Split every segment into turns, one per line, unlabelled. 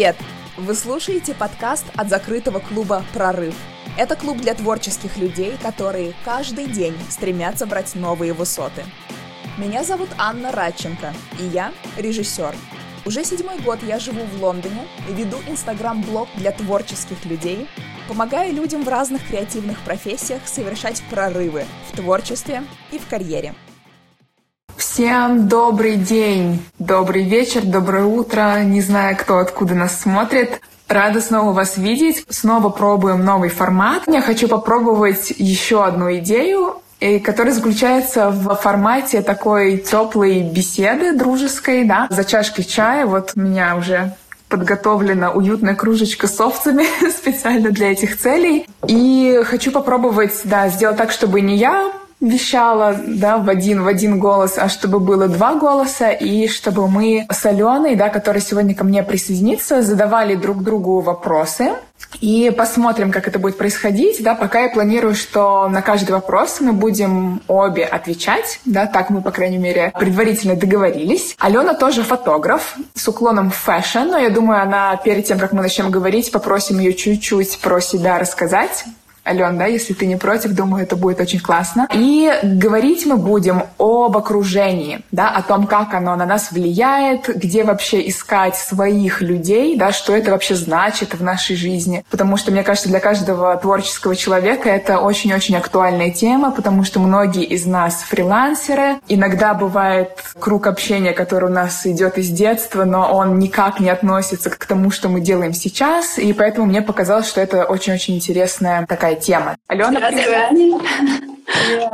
Привет! Вы слушаете подкаст от закрытого клуба «Прорыв». Это клуб для творческих людей, которые каждый день стремятся брать новые высоты. Меня зовут Анна Радченко, и я режиссер. Уже седьмой год я живу в Лондоне и веду инстаграм-блог для творческих людей, помогая людям в разных креативных профессиях совершать прорывы в творчестве и в карьере.
Всем добрый день, добрый вечер, доброе утро. Не знаю, кто откуда нас смотрит. Рада снова вас видеть. Снова пробуем новый формат. Я хочу попробовать еще одну идею, которая заключается в формате такой теплой беседы дружеской, да, за чашкой чая. Вот у меня уже подготовлена уютная кружечка с овцами специально для этих целей. И хочу попробовать, да, сделать так, чтобы не я вещала да, в, один, в один голос, а чтобы было два голоса, и чтобы мы с Аленой, да, которая сегодня ко мне присоединится, задавали друг другу вопросы. И посмотрим, как это будет происходить. Да, пока я планирую, что на каждый вопрос мы будем обе отвечать. Да, так мы, по крайней мере, предварительно договорились. Алена тоже фотограф с уклоном в fashion, но я думаю, она перед тем, как мы начнем говорить, попросим ее чуть-чуть про себя рассказать. Ален, да, если ты не против, думаю, это будет очень классно. И говорить мы будем об окружении, да, о том, как оно на нас влияет, где вообще искать своих людей, да, что это вообще значит в нашей жизни. Потому что, мне кажется, для каждого творческого человека это очень-очень актуальная тема, потому что многие из нас фрилансеры. Иногда бывает круг общения, который у нас идет из детства, но он никак не относится к тому, что мы делаем сейчас. И поэтому мне показалось, что это очень-очень интересная такая тема.
Алена, привет.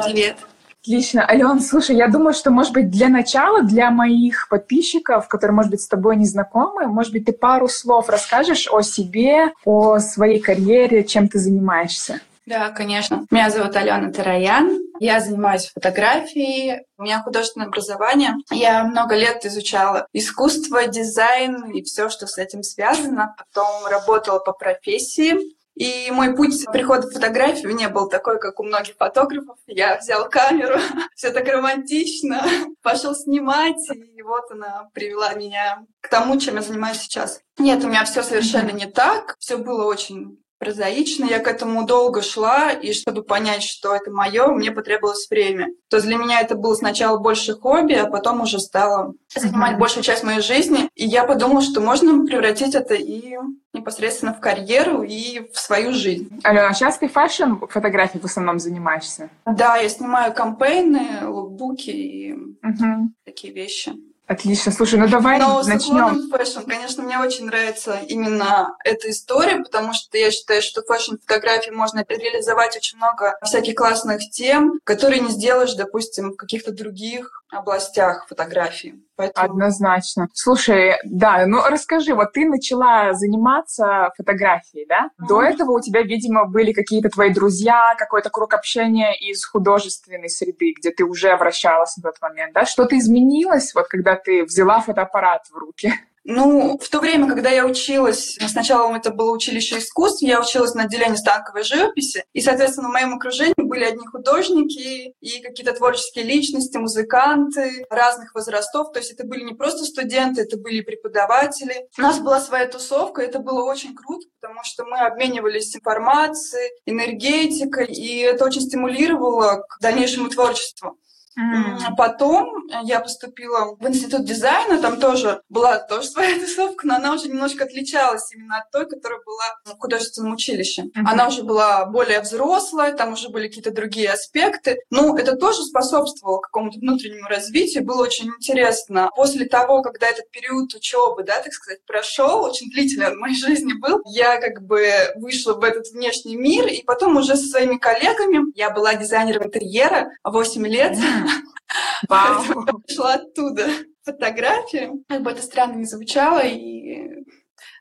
Привет.
Отлично. Алена, слушай, я думаю, что, может быть, для начала, для моих подписчиков, которые, может быть, с тобой не знакомы, может быть, ты пару слов расскажешь о себе, о своей карьере, чем ты занимаешься?
Да, конечно. Меня зовут Алена Тароян. Я занимаюсь фотографией. У меня художественное образование. Я много лет изучала искусство, дизайн и все, что с этим связано. Потом работала по профессии. И мой путь прихода в фотографию не был такой, как у многих фотографов. Я взял камеру, все так романтично, пошел снимать, и вот она привела меня к тому, чем я занимаюсь сейчас. Нет, у меня все совершенно не так. Все было очень прозаично. Я к этому долго шла, и чтобы понять, что это мое, мне потребовалось время. То есть для меня это было сначала больше хобби, а потом уже стало занимать mm-hmm. большую часть моей жизни. И я подумала, что можно превратить это и непосредственно в карьеру и в свою жизнь.
Алена, а сейчас ты fashion фотографией в основном занимаешься?
Да, я снимаю campaign ы, лукбуки и mm-hmm. такие вещи.
Отлично. Слушай, ну давай
Но
начнем.
fashion, конечно, мне очень нравится именно эта история, потому что я считаю, что fashion-фотографии можно реализовать очень много всяких классных тем, которые не сделаешь, допустим, в каких-то других областях фотографии.
Поэтому... Однозначно. Слушай, да, ну расскажи, вот ты начала заниматься фотографией, да? Mm-hmm. До этого у тебя, видимо, были какие-то твои друзья, какой-то круг общения из художественной среды, где ты уже вращалась в тот момент, да? Что-то изменилось, вот когда ты взяла фотоаппарат в руки?
Ну, в то время, когда я училась, сначала это было училище искусств, я училась на отделении станковой живописи, и, соответственно, в моем окружении были одни художники и какие-то творческие личности, музыканты разных возрастов, то есть это были не просто студенты, это были преподаватели. У нас была своя тусовка, это было очень круто, потому что мы обменивались информацией, энергетикой, и это очень стимулировало к дальнейшему творчеству. Mm. Потом я поступила в институт дизайна, там тоже была тоже своя тусовка, но она уже немножко отличалась именно от той, которая была в художественном училище. Mm-hmm. Она уже была более взрослая, там уже были какие-то другие аспекты. Ну, это тоже способствовало какому-то внутреннему развитию, было очень интересно. После того, когда этот период учебы, да, так сказать, прошел, очень длительный в моей жизни был, я как бы вышла в этот внешний мир, и потом уже со своими коллегами, я была дизайнером интерьера 8 лет, mm-hmm. Вау. Шла оттуда фотографии. Как бы это странно не звучало, и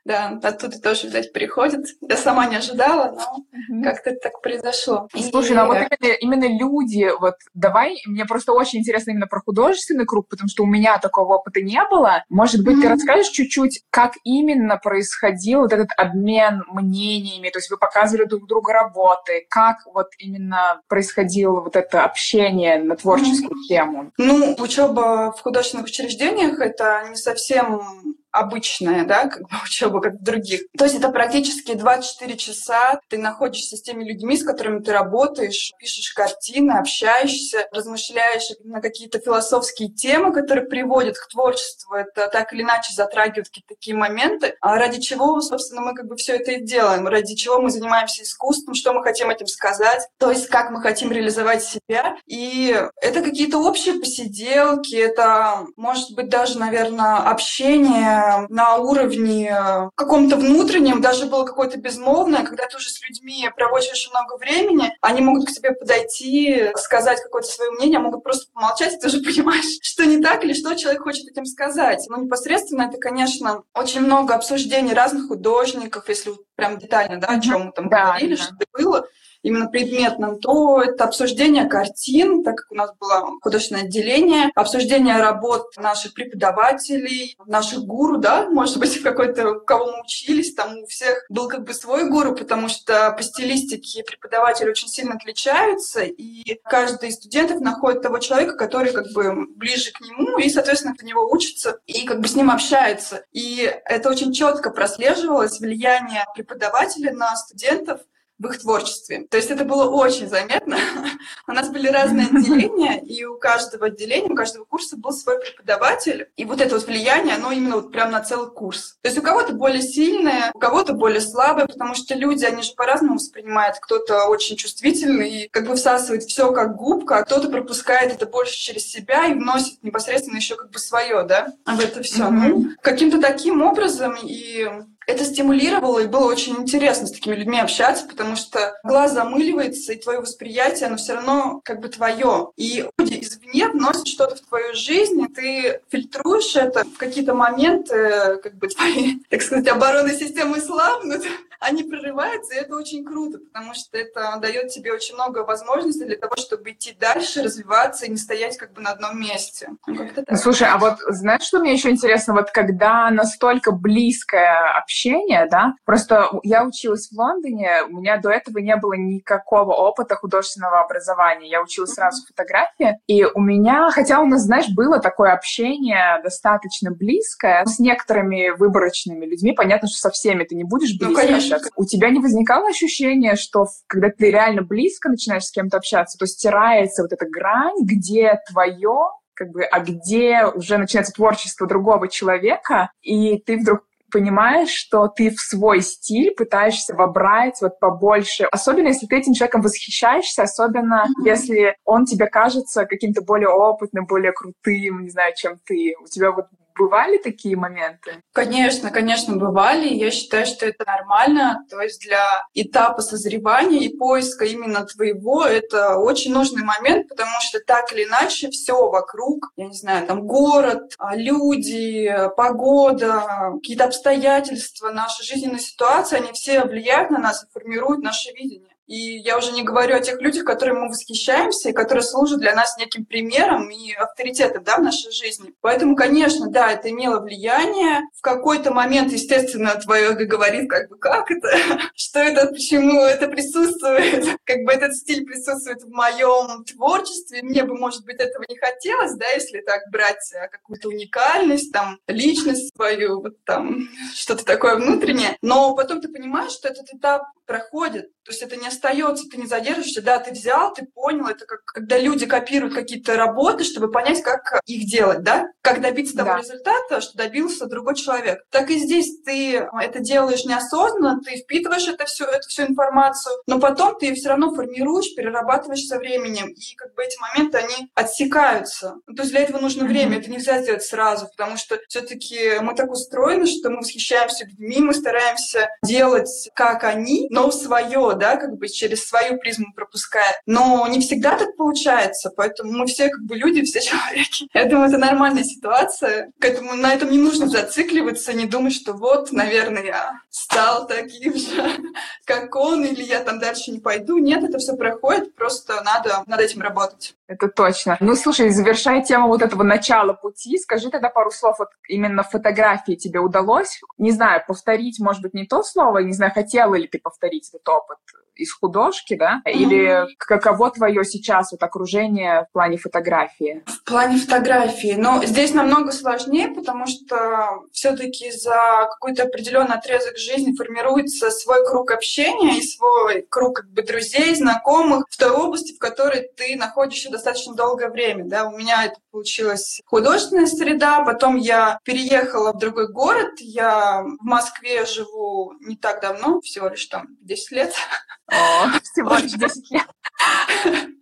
да, оттуда тоже, видать, приходит. Я сама не ожидала, но mm-hmm. как-то это так произошло.
Слушай, и... ну а вот именно, именно люди, вот давай, мне просто очень интересно именно про художественный круг, потому что у меня такого опыта не было. Может быть, mm-hmm. ты расскажешь чуть-чуть, как именно происходил вот этот обмен мнениями, то есть вы показывали друг другу работы, как вот именно происходило вот это общение на творческую mm-hmm. тему?
Ну, учеба в художественных учреждениях — это не совсем обычная, да, как бы учеба, как в других. То есть это практически 24 часа ты находишься с теми людьми, с которыми ты работаешь, пишешь картины, общаешься, размышляешь на какие-то философские темы, которые приводят к творчеству. Это так или иначе затрагивают какие-то такие моменты. А ради чего, собственно, мы как бы все это и делаем? Ради чего мы занимаемся искусством? Что мы хотим этим сказать? То есть как мы хотим реализовать себя? И это какие-то общие посиделки, это может быть даже, наверное, общение на уровне каком-то внутреннем, даже было какое-то безмолвное, когда ты уже с людьми проводишь очень много времени, они могут к тебе подойти, сказать какое-то свое мнение, могут просто помолчать, и ты уже понимаешь, что не так или что человек хочет этим сказать. Но непосредственно это, конечно, очень много обсуждений разных художников, если прям детально, да, о чем мы там да, говорили, да. что было именно предметным, то это обсуждение картин, так как у нас было художественное отделение, обсуждение работ наших преподавателей, наших гуру, да, может быть, какой-то, у кого мы учились, там у всех был как бы свой гуру, потому что по стилистике преподаватели очень сильно отличаются, и каждый из студентов находит того человека, который как бы ближе к нему, и, соответственно, от него учится, и как бы с ним общается. И это очень четко прослеживалось влияние преподавателя на студентов, в их творчестве. То есть это было очень заметно. у нас были разные отделения, и у каждого отделения, у каждого курса был свой преподаватель. И вот это вот влияние, оно именно вот прям на целый курс. То есть у кого-то более сильное, у кого-то более слабое, потому что люди, они же по-разному воспринимают. Кто-то очень чувствительный и как бы всасывает все как губка, а кто-то пропускает это больше через себя и вносит непосредственно еще как бы свое, да, в это все. Mm-hmm. Ну, каким-то таким образом и это стимулировало, и было очень интересно с такими людьми общаться, потому что глаз замыливается, и твое восприятие, оно все равно как бы твое. И люди извне вносят что-то в твою жизнь, и ты фильтруешь это в какие-то моменты, как бы твои, так сказать, оборонной системы слабнут, они прорываются, и это очень круто, потому что это дает тебе очень много возможностей для того, чтобы идти дальше, развиваться и не стоять как бы на одном месте.
Ну, Слушай, а вот знаешь, что мне еще интересно? Вот когда настолько близкое общение, да, просто я училась в Лондоне, у меня до этого не было никакого опыта художественного образования. Я училась сразу фотографии, и у меня, хотя у нас, знаешь, было такое общение достаточно близкое с некоторыми выборочными людьми, понятно, что со всеми ты не будешь ну, близко ну, общаться. У тебя не возникало ощущения, что когда ты реально близко начинаешь с кем-то общаться, то стирается вот эта грань, где твое как бы, а где уже начинается творчество другого человека, и ты вдруг понимаешь, что ты в свой стиль пытаешься вобрать вот побольше. Особенно, если ты этим человеком восхищаешься, особенно mm-hmm. если он тебе кажется каким-то более опытным, более крутым, не знаю, чем ты. У тебя вот Бывали такие моменты?
Конечно, конечно, бывали. Я считаю, что это нормально. То есть для этапа созревания и поиска именно твоего это очень нужный момент, потому что так или иначе все вокруг, я не знаю, там город, а, люди, погода, какие-то обстоятельства, наша жизненная ситуация, они все влияют на нас и формируют наше видение. И я уже не говорю о тех людях, которыми мы восхищаемся и которые служат для нас неким примером и авторитетом да, в нашей жизни. Поэтому, конечно, да, это имело влияние. В какой-то момент, естественно, твое эго говорит, как бы, как это? Что это? Почему это присутствует? Как бы этот стиль присутствует в моем творчестве. Мне бы, может быть, этого не хотелось, да, если так брать а, какую-то уникальность, там, личность свою, вот там, что-то такое внутреннее. Но потом ты понимаешь, что этот этап проходит. То есть это не остается, ты не задержишься, да, ты взял, ты понял, это как когда люди копируют какие-то работы, чтобы понять, как их делать, да, как добиться того да. результата, что добился другой человек. Так и здесь ты это делаешь неосознанно, ты впитываешь это все, эту всю информацию, но потом ты ее все равно формируешь, перерабатываешь со временем, и как бы эти моменты, они отсекаются. Ну, то есть для этого нужно mm-hmm. время, это нельзя сделать сразу, потому что все-таки мы так устроены, что мы восхищаемся людьми, мы стараемся делать, как они, но свое, да, как бы через свою призму пропуская. Но не всегда так получается, поэтому мы все как бы люди, все человеки. Я думаю, это нормальная ситуация. К этому, на этом не нужно зацикливаться, не думать, что вот, наверное, я стал таким же, как он, или я там дальше не пойду. Нет, это все проходит, просто надо над этим работать.
Это точно. Ну, слушай, завершая тему вот этого начала пути, скажи тогда пару слов, вот именно фотографии тебе удалось, не знаю, повторить, может быть, не то слово, не знаю, хотела ли ты повторить этот опыт из художки, да? Или mm-hmm. каково твое сейчас вот окружение в плане фотографии?
В плане фотографии. Ну, здесь намного сложнее, потому что все-таки за какой-то определенный отрезок жизни формируется свой круг общения и свой круг как бы друзей, знакомых в той области, в которой ты находишься достаточно долгое время. Да? У меня это получилось художественная среда, потом я переехала в другой город, я в Москве живу не так давно, всего лишь там 10 лет.
Всего лишь 10 лет.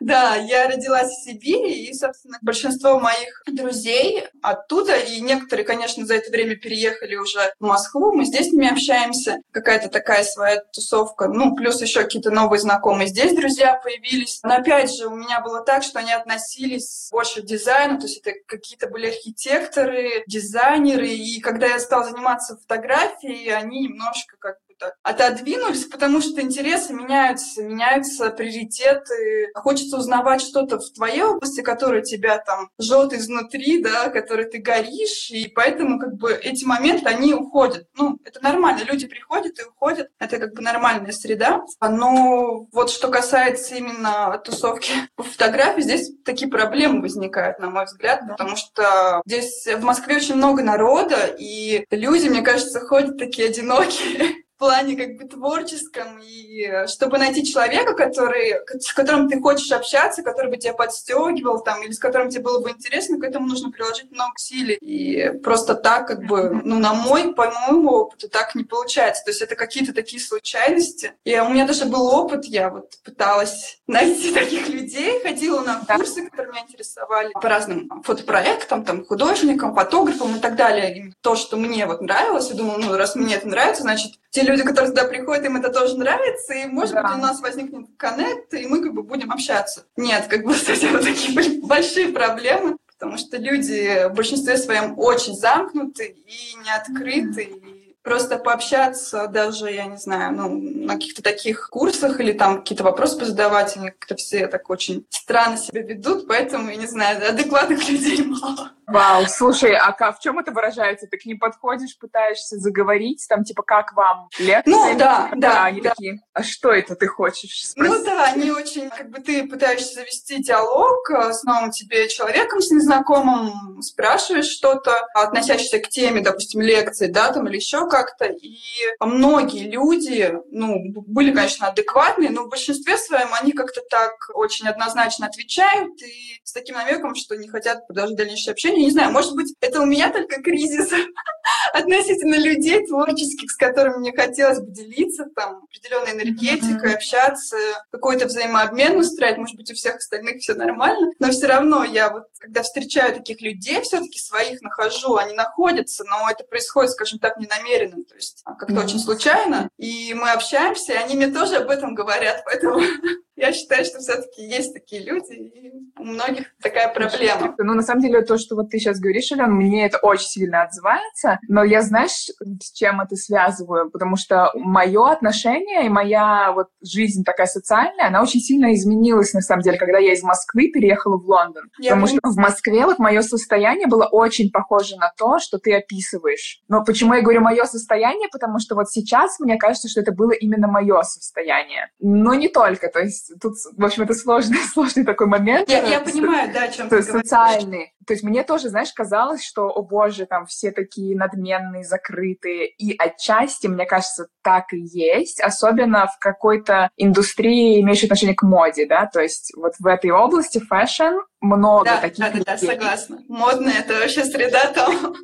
Да, я родилась в Сибири, и, собственно, большинство моих друзей оттуда, и некоторые, конечно, за это время переехали уже в Москву, мы здесь с ними общаемся, какая-то такая своя тусовка, ну, плюс еще какие-то новые знакомые здесь друзья появились. Но опять же, у меня было так, что они относились больше к дизайну, то есть это какие-то были архитекторы, дизайнеры, и когда я стала заниматься фотографией, они немножко как как-то отодвинулись, потому что интересы меняются, меняются приоритеты. Хочется узнавать что-то в твоей области, которое тебя там жжет изнутри, да, которой ты горишь, и поэтому как бы эти моменты, они уходят. Ну, это нормально, люди приходят и уходят, это как бы нормальная среда. Но вот что касается именно тусовки по фотографии, здесь такие проблемы возникают, на мой взгляд, потому что здесь в Москве очень много народа, и люди, мне кажется, ходят такие одинокие, плане как бы творческом, и э, чтобы найти человека, который, с которым ты хочешь общаться, который бы тебя подстегивал там, или с которым тебе было бы интересно, к этому нужно приложить много усилий. И просто так, как бы, ну, на мой, по моему опыту, так не получается. То есть это какие-то такие случайности. И у меня даже был опыт, я вот пыталась найти таких людей, ходила на курсы, которые меня интересовали по разным фотопроектам, там, художникам, фотографам и так далее. И то, что мне вот нравилось, я думала, ну, раз мне это нравится, значит, те люди, которые туда приходят, им это тоже нравится, и, может да. быть, у нас возникнет коннект, и мы как бы будем общаться. Нет, как бы этим вот такие большие проблемы, потому что люди в большинстве своем очень замкнуты и не открыты, и просто пообщаться даже, я не знаю, ну, на каких-то таких курсах или там какие-то вопросы позадавать, они как-то все так очень странно себя ведут, поэтому, я не знаю, адекватных людей мало.
Вау, слушай, а в чем это выражается? Ты к ним подходишь, пытаешься заговорить, там, типа, как вам лекция?
Ну, да, да.
Они да. такие, а что это ты хочешь
спросить? Ну, да, они очень, как бы, ты пытаешься завести диалог э, с новым тебе человеком, с незнакомым, спрашиваешь что-то, относящееся к теме, допустим, лекции, да, там, или еще как-то, и многие люди, ну, были, конечно, адекватные, но в большинстве своем они как-то так очень однозначно отвечают и с таким намеком, что не хотят продолжать дальнейшее общение, не знаю, может быть, это у меня только кризис относительно людей творческих, с которыми мне хотелось бы делиться, там, определенной энергетикой, mm-hmm. общаться, какой-то взаимообмен устраивать. Может быть, у всех остальных все нормально, но все равно я вот, когда встречаю таких людей, все-таки своих нахожу, они находятся, но это происходит, скажем так, ненамеренно, то есть а, как-то mm-hmm. очень случайно, и мы общаемся, и они мне тоже об этом говорят, поэтому я считаю, что все-таки есть такие люди, и у многих такая проблема.
Ну, на самом деле, то, что вот ты сейчас говоришь, Ален, мне это очень сильно отзывается, но я, знаешь, с чем это связываю? Потому что мое отношение и моя вот жизнь такая социальная, она очень сильно изменилась, на самом деле, когда я из Москвы переехала в Лондон. Я потому понимаю. что в Москве вот мое состояние было очень похоже на то, что ты описываешь. Но почему я говорю мое состояние? Потому что вот сейчас мне кажется, что это было именно мое состояние. Но не только, то есть тут, в общем, это сложный, сложный такой момент.
Я, я понимаю, да, о чем ты
Социальный. То есть мне тоже, знаешь, казалось, что, о боже, там все такие надменные, закрытые. И отчасти, мне кажется, так и есть, особенно в какой-то индустрии, имеющей отношение к моде, да, то есть вот в этой области fashion много
да,
таких
да,
людей.
Да, да, согласна. Модная — это вообще среда там.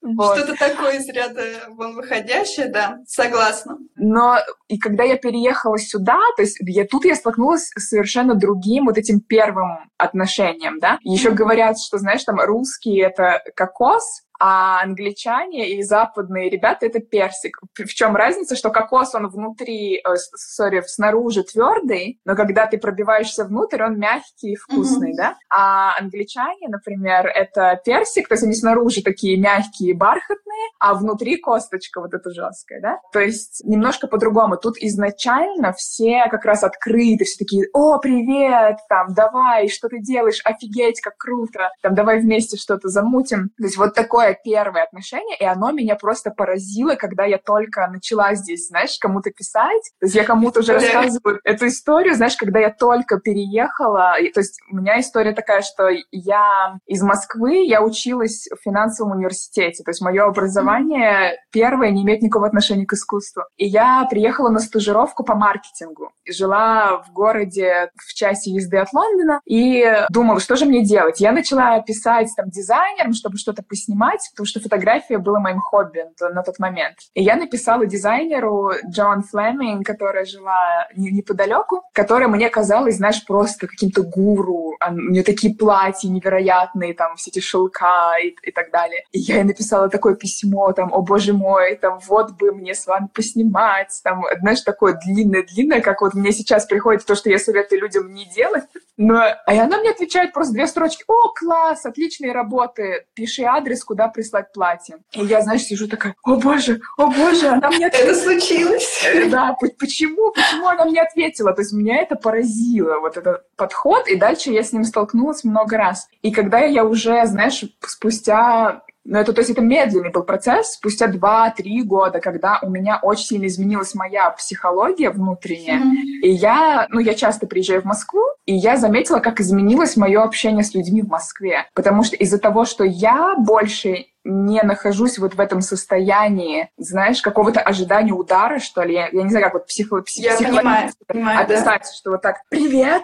Что-то такое из ряда вон выходящее, да, согласна.
Но и когда я переехала сюда, то есть я, тут я столкнулась с совершенно другим вот этим первым отношением, да. Еще говорят, что, знаешь, там русские — это кокос, а англичане и западные ребята — это персик. В чем разница, что кокос, он внутри, э, sorry, снаружи твердый, но когда ты пробиваешься внутрь, он мягкий и вкусный, mm-hmm. да? А англичане, например, это персик, то есть они снаружи такие мягкие, бархатные, а внутри косточка вот эта жесткая, да? То есть немножко по-другому. Тут изначально все как раз открыты, все такие, о, привет, там, давай, что ты делаешь, офигеть, как круто, там, давай вместе что-то замутим. То есть вот такое такое первое отношение, и оно меня просто поразило, когда я только начала здесь, знаешь, кому-то писать. То есть я кому-то уже рассказываю эту историю, знаешь, когда я только переехала. То есть у меня история такая, что я из Москвы, я училась в финансовом университете. То есть мое образование первое не имеет никакого отношения к искусству. И я приехала на стажировку по маркетингу. Жила в городе в часе езды от Лондона и думала, что же мне делать. Я начала писать там дизайнером, чтобы что-то поснимать, потому что фотография была моим хобби на тот момент. И я написала дизайнеру Джон Флеминг, которая жила неподалеку, которая мне казалась, знаешь, просто каким-то гуру. У нее такие платья невероятные, там все эти шелка и, и так далее. И я ей написала такое письмо, там, о боже мой, там, вот бы мне с вами поснимать, там, знаешь, такое длинное-длинное, как вот мне сейчас приходит то, что я советую людям не делать. Но, а она мне отвечает просто две строчки. О, класс, отличные работы, пиши адрес, куда прислать платье. И я, знаешь, сижу такая, о боже, о боже, она мне
ответила. Это случилось.
Да, почему, почему она мне ответила? То есть меня это поразило, вот этот подход, и дальше я с ним столкнулась много раз. И когда я уже, знаешь, спустя но это, то есть это медленный был процесс, спустя 2-3 года, когда у меня очень сильно изменилась моя психология внутренняя. Mm-hmm. И я, ну, я часто приезжаю в Москву, и я заметила, как изменилось мое общение с людьми в Москве. Потому что из-за того, что я больше не нахожусь вот в этом состоянии, знаешь, какого-то ожидания удара, что ли. Я, я не знаю, как вот психо, псих,
я понимаю, понимаю,
описать, да. что вот так «Привет!»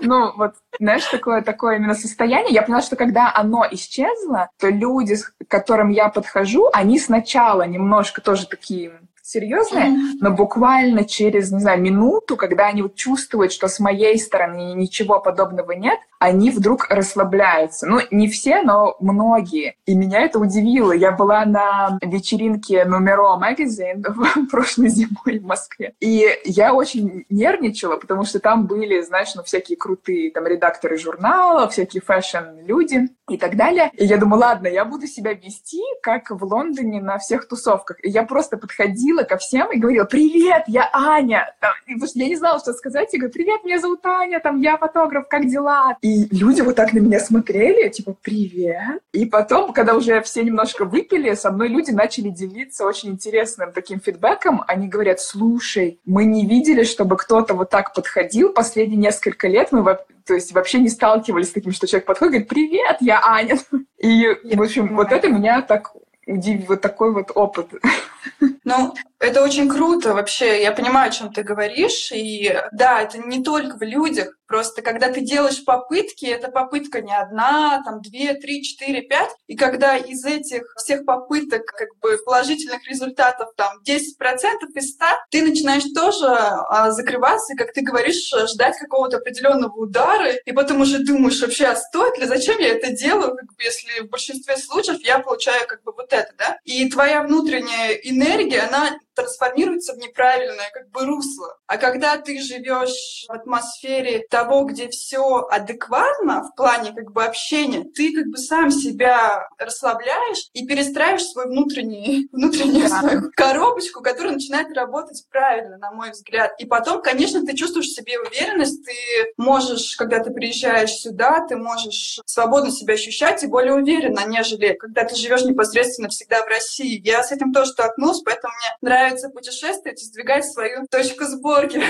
Ну, вот, знаешь, такое, такое именно состояние. Я поняла, что когда оно исчезло, то люди, к которым я подхожу, они сначала немножко тоже такие серьезные, mm-hmm. но буквально через, не знаю, минуту, когда они вот чувствуют, что с моей стороны ничего подобного нет, они вдруг расслабляются. Ну, не все, но многие. И меня это удивило. Я была на вечеринке Numero Magazine в прошлой зимой в Москве. И я очень нервничала, потому что там были, знаешь, ну, всякие крутые там редакторы журналов, всякие фэшн-люди и так далее. И я думаю, ладно, я буду себя вести, как в Лондоне на всех тусовках. И я просто подходила ко всем и говорила, привет, я Аня. Там, потому что я не знала, что сказать. Я говорю, привет, меня зовут Аня, там, я фотограф, как дела? И люди вот так на меня смотрели, типа, привет. И потом, когда уже все немножко выпили, со мной люди начали делиться очень интересным таким фидбэком. Они говорят, слушай, мы не видели, чтобы кто-то вот так подходил последние несколько лет. Мы то есть вообще не сталкивались с таким, что человек подходит и говорит, привет, я Аня. И, в общем, вот это меня так удивил, вот такой вот опыт.
Ну, это очень круто вообще. Я понимаю, о чем ты говоришь. И да, это не только в людях. Просто когда ты делаешь попытки, эта попытка не одна, там две, три, четыре, пять. И когда из этих всех попыток как бы положительных результатов там 10% из 100, ты начинаешь тоже а, закрываться и, как ты говоришь, ждать какого-то определенного удара. И потом уже думаешь, вообще, а стоит ли, зачем я это делаю, как бы, если в большинстве случаев я получаю как бы вот это, да? И твоя внутренняя энергия, она трансформируется в неправильное как бы русло. А когда ты живешь в атмосфере того, где все адекватно в плане как бы общения, ты как бы сам себя расслабляешь и перестраиваешь свой внутренний, внутреннюю да. свою коробочку, которая начинает работать правильно, на мой взгляд. И потом, конечно, ты чувствуешь в себе уверенность, ты можешь, когда ты приезжаешь сюда, ты можешь свободно себя ощущать и более уверенно, нежели когда ты живешь непосредственно всегда в России. Я с этим тоже столкнулась, поэтому мне нравится нравится путешествовать и сдвигать свою точку сборки.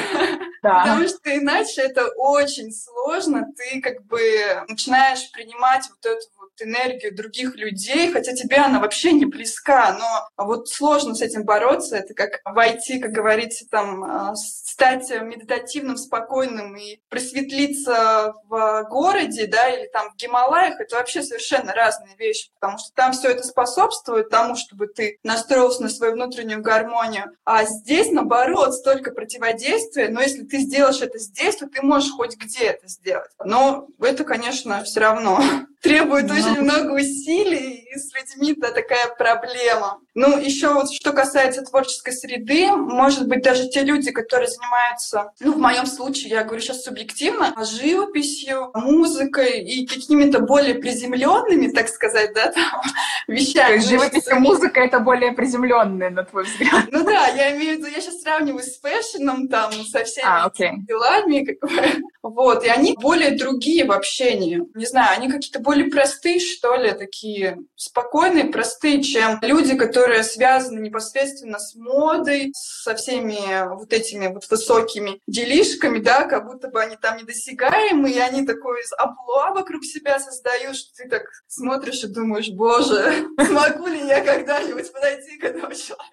Да. Потому что иначе это очень сложно. Ты как бы начинаешь принимать вот эту вот энергию других людей, хотя тебе она вообще не близка, но вот сложно с этим бороться. Это как войти, как говорится, там, а, стать медитативным, спокойным и просветлиться в городе, да, или там в Гималаях, это вообще совершенно разные вещи, потому что там все это способствует тому, чтобы ты настроился на свою внутреннюю гармонию. А здесь, наоборот, столько противодействия, но если ты сделаешь это здесь, то ты можешь хоть где это сделать. Но это, конечно, все равно требует очень много усилий, и с людьми это такая проблема. Ну, еще вот что касается творческой среды, может быть, даже те люди, которые занимаются, ну, в моем случае, я говорю сейчас субъективно, живописью, музыкой и какими-то более приземленными, так сказать, да, там, вещами. То
живопись и музыка — это более приземленные, на твой взгляд?
Ну да, я имею в виду, я сейчас сравниваю с фэшном, там, со всеми а, okay. делами, как бы. Вот, и они более другие в общении. Не знаю, они какие-то более простые, что ли, такие спокойные, простые, чем люди, которые связаны непосредственно с модой, со всеми вот этими вот высокими делишками, да, как будто бы они там недосягаемы, и они такой амплуа вокруг себя создают, что ты так смотришь и думаешь, боже, смогу ли я когда-нибудь подойти к этому человеку?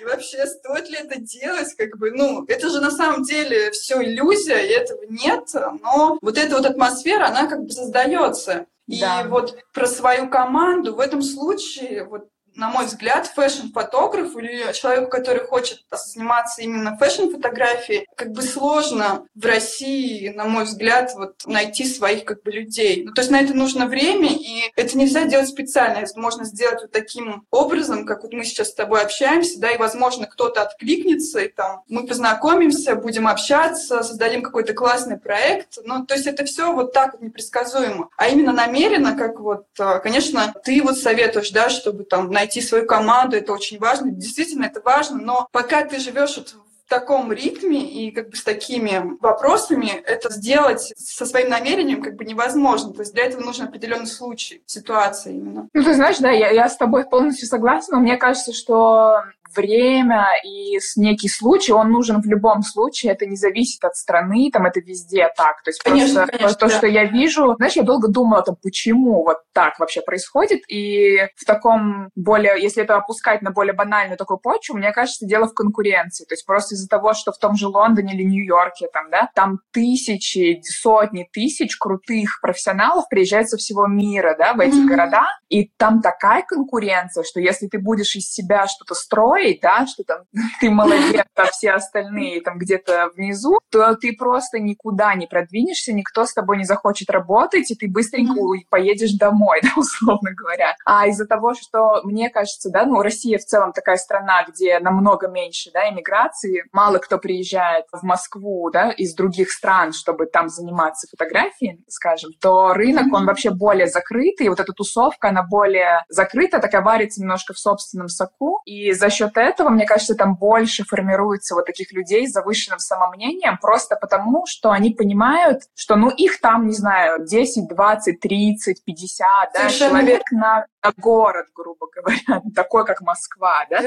И вообще, стоит ли это делать? Как бы, ну, это же на самом деле все иллюзия, и этого нет, но вот эта вот атмосфера, она как бы создается. И да. вот про свою команду в этом случае, вот на мой взгляд, fashion-фотограф или человеку, который хочет заниматься именно fashion-фотографией, как бы сложно в России, на мой взгляд, вот найти своих как бы людей. Ну, то есть на это нужно время, и это нельзя делать специально. Это можно сделать вот таким образом, как вот мы сейчас с тобой общаемся, да, и, возможно, кто-то откликнется, и там мы познакомимся, будем общаться, создадим какой-то классный проект. Ну, то есть это все вот так вот непредсказуемо. А именно намеренно, как вот, а, конечно, ты вот советуешь, да, чтобы там найти найти свою команду, это очень важно. Действительно, это важно, но пока ты живешь вот в таком ритме и как бы с такими вопросами это сделать со своим намерением как бы невозможно. То есть для этого нужен определенный случай, ситуация именно.
Ну, ты знаешь, да, я, я с тобой полностью согласна, мне кажется, что время и некий случай, он нужен в любом случае, это не зависит от страны, там это везде так. То есть конечно, просто конечно, то, да. что я вижу, знаешь, я долго думала, там, почему вот так вообще происходит, и в таком более, если это опускать на более банальную такую почву, мне кажется, дело в конкуренции. То есть просто из-за того, что в том же Лондоне или Нью-Йорке, там, да, там тысячи, сотни тысяч крутых профессионалов приезжают со всего мира, да, в эти mm-hmm. города, и там такая конкуренция, что если ты будешь из себя что-то строить, говорить, да, что там ты молодец, а все остальные там где-то внизу, то ты просто никуда не продвинешься, никто с тобой не захочет работать, и ты быстренько mm-hmm. поедешь домой, да, условно говоря. А из-за того, что, мне кажется, да, ну, Россия в целом такая страна, где намного меньше, да, иммиграции, мало кто приезжает в Москву, да, из других стран, чтобы там заниматься фотографией, скажем, то рынок, он вообще более закрытый, вот эта тусовка, она более закрыта, такая варится немножко в собственном соку, и за счет счет этого, мне кажется, там больше формируется вот таких людей с завышенным самомнением, просто потому, что они понимают, что, ну, их там, не знаю, 10, 20, 30, 50, да, человек на, на город, грубо говоря, такой, как Москва, да.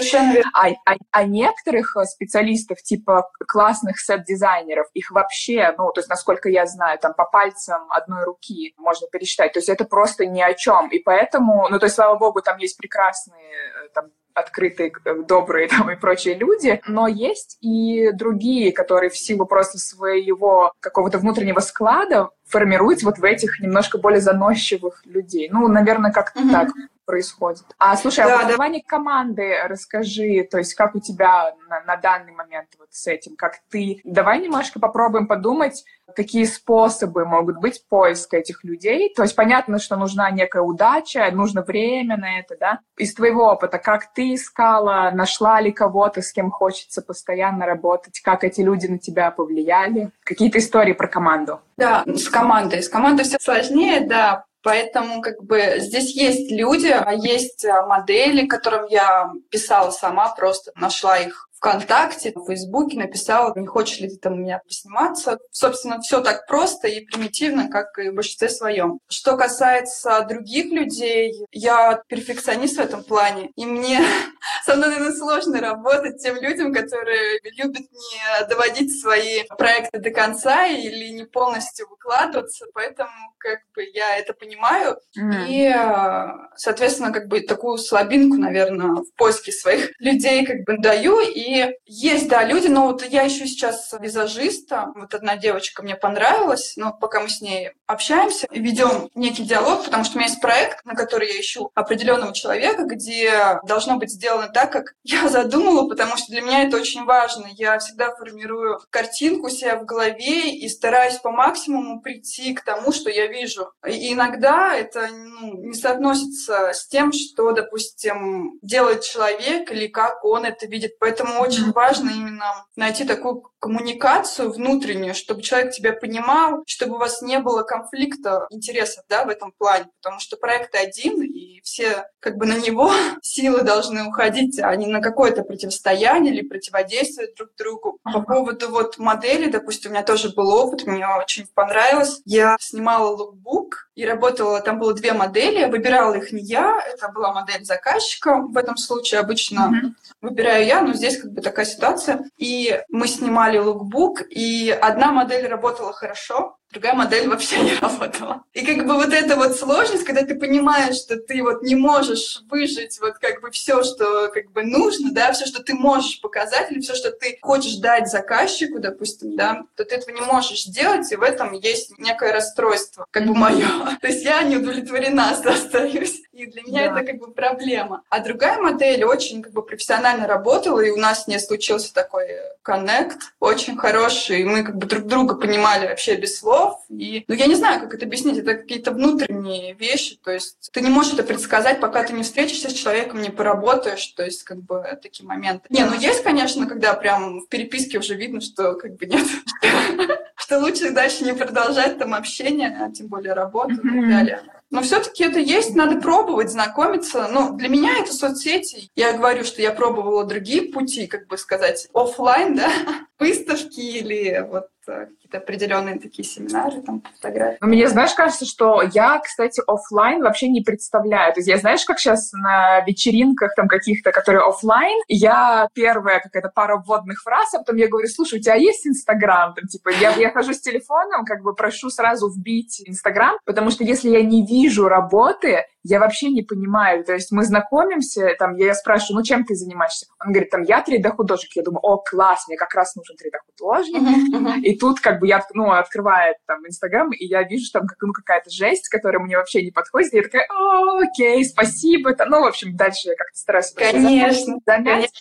А, а, а некоторых специалистов, типа классных сет-дизайнеров, их вообще, ну, то есть, насколько я знаю, там по пальцам одной руки можно пересчитать, то есть это просто ни о чем, и поэтому, ну, то есть, слава богу, там есть прекрасные э, там открытые, э, добрые там и прочие люди, но есть и другие, которые в силу просто своего какого-то внутреннего склада формируются вот в этих немножко более заносчивых людей. Ну, наверное, как-то mm-hmm. так происходит. А слушай, да, а да. команды расскажи, то есть как у тебя на, на данный момент вот с этим, как ты... Давай немножко попробуем подумать, какие способы могут быть поиска этих людей. То есть понятно, что нужна некая удача, нужно время на это, да? Из твоего опыта, как ты искала, нашла ли кого-то, с кем хочется постоянно работать, как эти люди на тебя повлияли? Какие-то истории про команду?
Да, с командой. С командой все сложнее, да, Поэтому как бы здесь есть люди, а есть а, модели, которым я писала сама, просто нашла их ВКонтакте, в Фейсбуке написала, не хочешь ли ты там у меня посниматься. Собственно, все так просто и примитивно, как и в большинстве своем. Что касается других людей, я перфекционист в этом плане, и мне со мной, наверное, сложно работать тем людям, которые любят не доводить свои проекты до конца или не полностью выкладываться, поэтому как бы я это понимаю. Mm. И, соответственно, как бы такую слабинку, наверное, в поиске своих людей как бы даю, и Есть, да, люди, но вот я ищу сейчас визажиста. Вот одна девочка мне понравилась, но пока мы с ней общаемся, ведем некий диалог, потому что у меня есть проект, на который я ищу определенного человека, где должно быть сделано так, как я задумала, потому что для меня это очень важно. Я всегда формирую картинку себя в голове и стараюсь по максимуму прийти к тому, что я вижу. И иногда это ну, не соотносится с тем, что, допустим, делает человек или как он это видит. Поэтому очень важно именно найти такую коммуникацию внутреннюю, чтобы человек тебя понимал, чтобы у вас не было конфликта интересов да, в этом плане, потому что проект один, и все как бы на него силы должны уходить, а не на какое-то противостояние или противодействие друг другу. По поводу вот модели, допустим, у меня тоже был опыт, мне очень понравилось. Я снимала лукбук и работала, там было две модели, выбирала их не я, это была модель заказчика в этом случае, обычно mm-hmm. выбираю я, но здесь как бы такая ситуация. И мы снимали лукбук, и одна модель работала хорошо, другая модель вообще не работала. И как бы вот эта вот сложность, когда ты понимаешь, что ты вот не можешь выжить вот как бы все, что как бы нужно, да, все, что ты можешь показать, или все, что ты хочешь дать заказчику, допустим, да, то ты этого не можешь сделать, и в этом есть некое расстройство, как бы мое. То есть я не удовлетворена остаюсь, и для меня да. это как бы проблема. А другая модель очень как бы профессионально работала, и у нас с ней случился такой коннект очень хороший, и мы как бы друг друга понимали вообще без слов, слов. И, ну, я не знаю, как это объяснить. Это какие-то внутренние вещи. То есть ты не можешь это предсказать, пока ты не встретишься с человеком, не поработаешь. То есть как бы такие моменты. Не, ну есть, конечно, когда прям в переписке уже видно, что как бы нет. Что лучше дальше не продолжать там общение, а тем более работу и так далее. Но все-таки это есть, надо пробовать, знакомиться. Ну, для меня это соцсети. Я говорю, что я пробовала другие пути, как бы сказать, офлайн, да, выставки или вот э, какие-то определенные такие семинары, там, фотографии.
Ну, мне, знаешь, кажется, что я, кстати, офлайн вообще не представляю. То есть я, знаешь, как сейчас на вечеринках там каких-то, которые офлайн, я первая какая-то пара вводных фраз, а потом я говорю, слушай, у тебя есть Инстаграм? Там, типа, я, я хожу с телефоном, как бы прошу сразу вбить Инстаграм, потому что если я не вижу работы, я вообще не понимаю. То есть мы знакомимся, там, я спрашиваю, ну, чем ты занимаешься? Он говорит, там, я 3D-художник. Я думаю, о, класс, мне как раз нужен 3D-художник. Uh-huh, uh-huh. И тут как бы я, ну, открывает там Инстаграм, и я вижу там как, ну, какая-то жесть, которая мне вообще не подходит. И я такая, о, окей, спасибо. Это, ну, в общем, дальше я как-то стараюсь...
Конечно,
замять.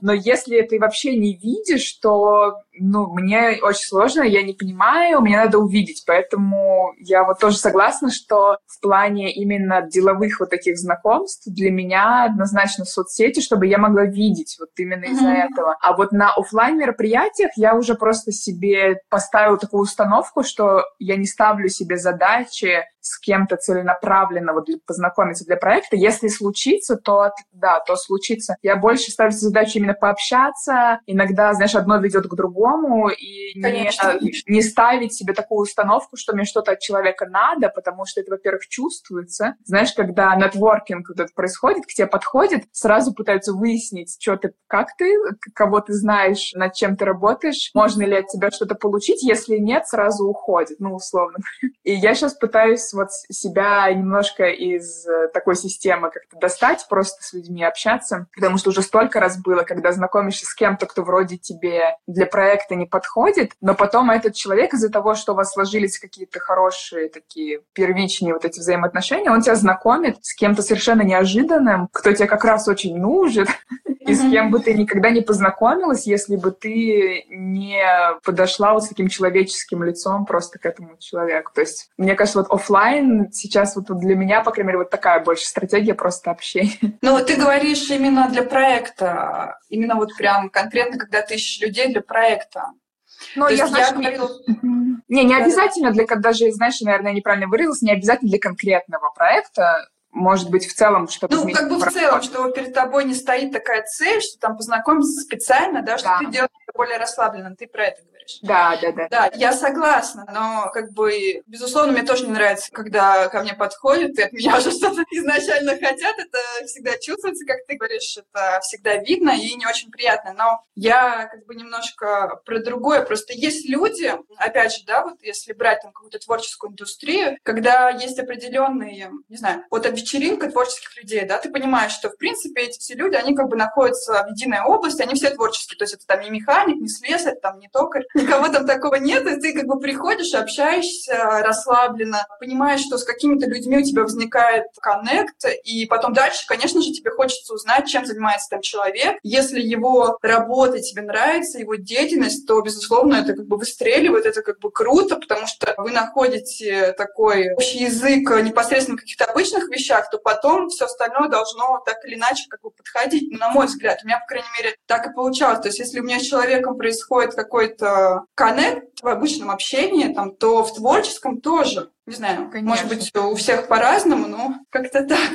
Но если ты вообще не видишь, то, ну, мне очень сложно, я не понимаю, мне надо увидеть. Поэтому я вот тоже согласна, что в плане именно деловых вот таких знакомств для меня однозначно соцсети, чтобы я могла видеть вот именно из-за mm-hmm. этого. А вот на офлайн мероприятиях я уже просто себе поставила такую установку, что я не ставлю себе задачи с кем-то целенаправленно вот, познакомиться для проекта. Если случится, то да, то случится. Я больше ставлю задачу именно пообщаться. Иногда, знаешь, одно ведет к другому, и не, не ставить себе такую установку, что мне что-то от человека надо, потому что это, во-первых, чувствуется. Знаешь, когда нетворкинг вот происходит, к тебе подходит, сразу пытаются выяснить, что ты, как ты, кого ты знаешь, над чем ты работаешь, можно ли от тебя что-то получить. Если нет, сразу уходит, ну, условно. И я сейчас пытаюсь вот себя немножко из э, такой системы как-то достать, просто с людьми общаться, потому что уже столько раз было, когда знакомишься с кем-то, кто вроде тебе для проекта не подходит, но потом этот человек из-за того, что у вас сложились какие-то хорошие такие первичные вот эти взаимоотношения, он тебя знакомит с кем-то совершенно неожиданным, кто тебе как раз очень нужен, и с кем бы ты никогда не познакомилась, если бы ты не подошла вот с таким человеческим лицом просто к этому человеку. То есть, мне кажется, вот офлайн сейчас вот для меня, по крайней мере, вот такая больше стратегия просто общения.
Ну, ты говоришь именно для проекта, именно вот прям конкретно, когда ты ищешь людей для проекта.
Ну, я, знаешь, я говорила... Не, не обязательно для, даже, знаешь, наверное, неправильно выразилась, не обязательно для конкретного проекта, может быть, в целом что-то
Ну, как бы в целом, что перед тобой не стоит такая цель, что там познакомиться специально, да, что да. ты делаешь более расслабленно, ты про это говоришь. Говоришь.
Да, да, да.
Да, я согласна, но как бы, безусловно, мне тоже не нравится, когда ко мне подходят и от меня уже что-то изначально хотят. Это всегда чувствуется, как ты говоришь, это всегда видно и не очень приятно. Но я как бы немножко про другое. Просто есть люди, опять же, да, вот если брать там какую-то творческую индустрию, когда есть определенные, не знаю, вот вечеринка творческих людей, да, ты понимаешь, что, в принципе, эти все люди, они как бы находятся в единой области, они все творческие. То есть это там не механик, не слесарь, там не токарь, никого там такого нет, и ты как бы приходишь, общаешься расслабленно, понимаешь, что с какими-то людьми у тебя возникает коннект, и потом дальше, конечно же, тебе хочется узнать, чем занимается там человек. Если его работа тебе нравится, его деятельность, то, безусловно, это как бы выстреливает, это как бы круто, потому что вы находите такой общий язык непосредственно в каких-то обычных вещах, то потом все остальное должно так или иначе как бы подходить, ну, на мой взгляд. У меня, по крайней мере, так и получалось. То есть если у меня с человеком происходит какой-то коннект в обычном общении, там, то в творческом тоже. Не знаю, Конечно. может быть, у всех по-разному, но как-то так.